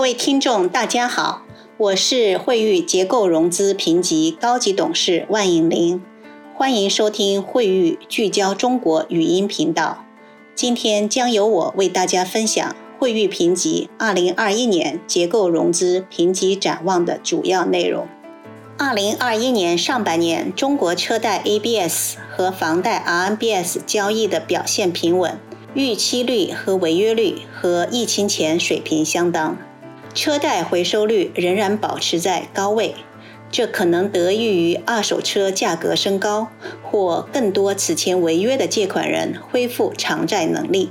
各位听众，大家好，我是惠誉结构融资评级高级董事万颖玲，欢迎收听惠誉聚焦中国语音频道。今天将由我为大家分享惠誉评级二零二一年结构融资评级展望的主要内容。二零二一年上半年，中国车贷 ABS 和房贷 RMBS 交易的表现平稳，逾期率和违约率和疫情前水平相当。车贷回收率仍然保持在高位，这可能得益于二手车价格升高，或更多此前违约的借款人恢复偿债能力。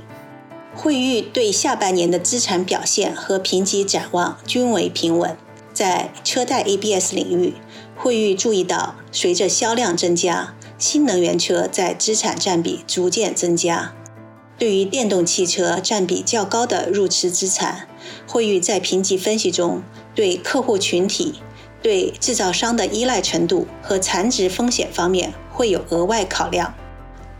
惠誉对下半年的资产表现和评级展望均为平稳。在车贷 ABS 领域，惠誉注意到，随着销量增加，新能源车在资产占比逐渐增加。对于电动汽车占比较高的入池资产，惠誉在评级分析中对客户群体、对制造商的依赖程度和残值风险方面会有额外考量。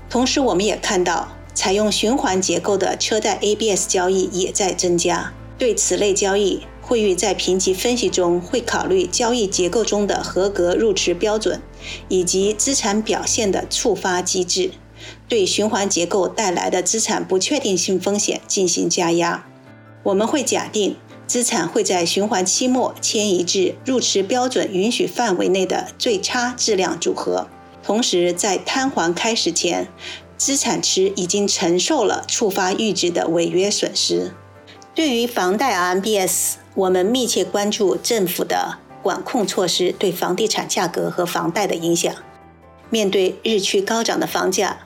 同时，我们也看到，采用循环结构的车贷 ABS 交易也在增加。对此类交易，惠誉在评级分析中会考虑交易结构中的合格入池标准，以及资产表现的触发机制。对循环结构带来的资产不确定性风险进行加压。我们会假定资产会在循环期末迁移至入池标准允许范围内的最差质量组合，同时在摊还开始前，资产池已经承受了触发阈值的违约损失。对于房贷 RMBS，我们密切关注政府的管控措施对房地产价格和房贷的影响。面对日趋高涨的房价，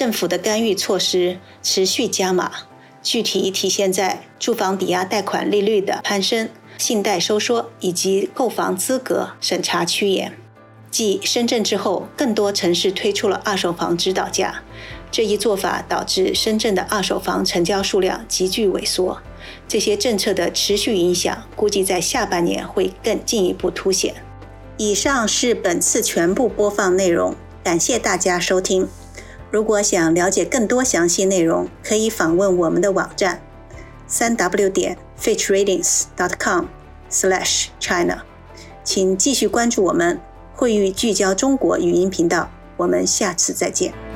政府的干预措施持续加码，具体体现在住房抵押贷款利率的攀升、信贷收缩以及购房资格审查趋严。继深圳之后，更多城市推出了二手房指导价，这一做法导致深圳的二手房成交数量急剧萎缩。这些政策的持续影响，估计在下半年会更进一步凸显。以上是本次全部播放内容，感谢大家收听。如果想了解更多详细内容，可以访问我们的网站：三 w 点 fitchratings dot com slash china。请继续关注我们惠誉聚焦中国语音频道，我们下次再见。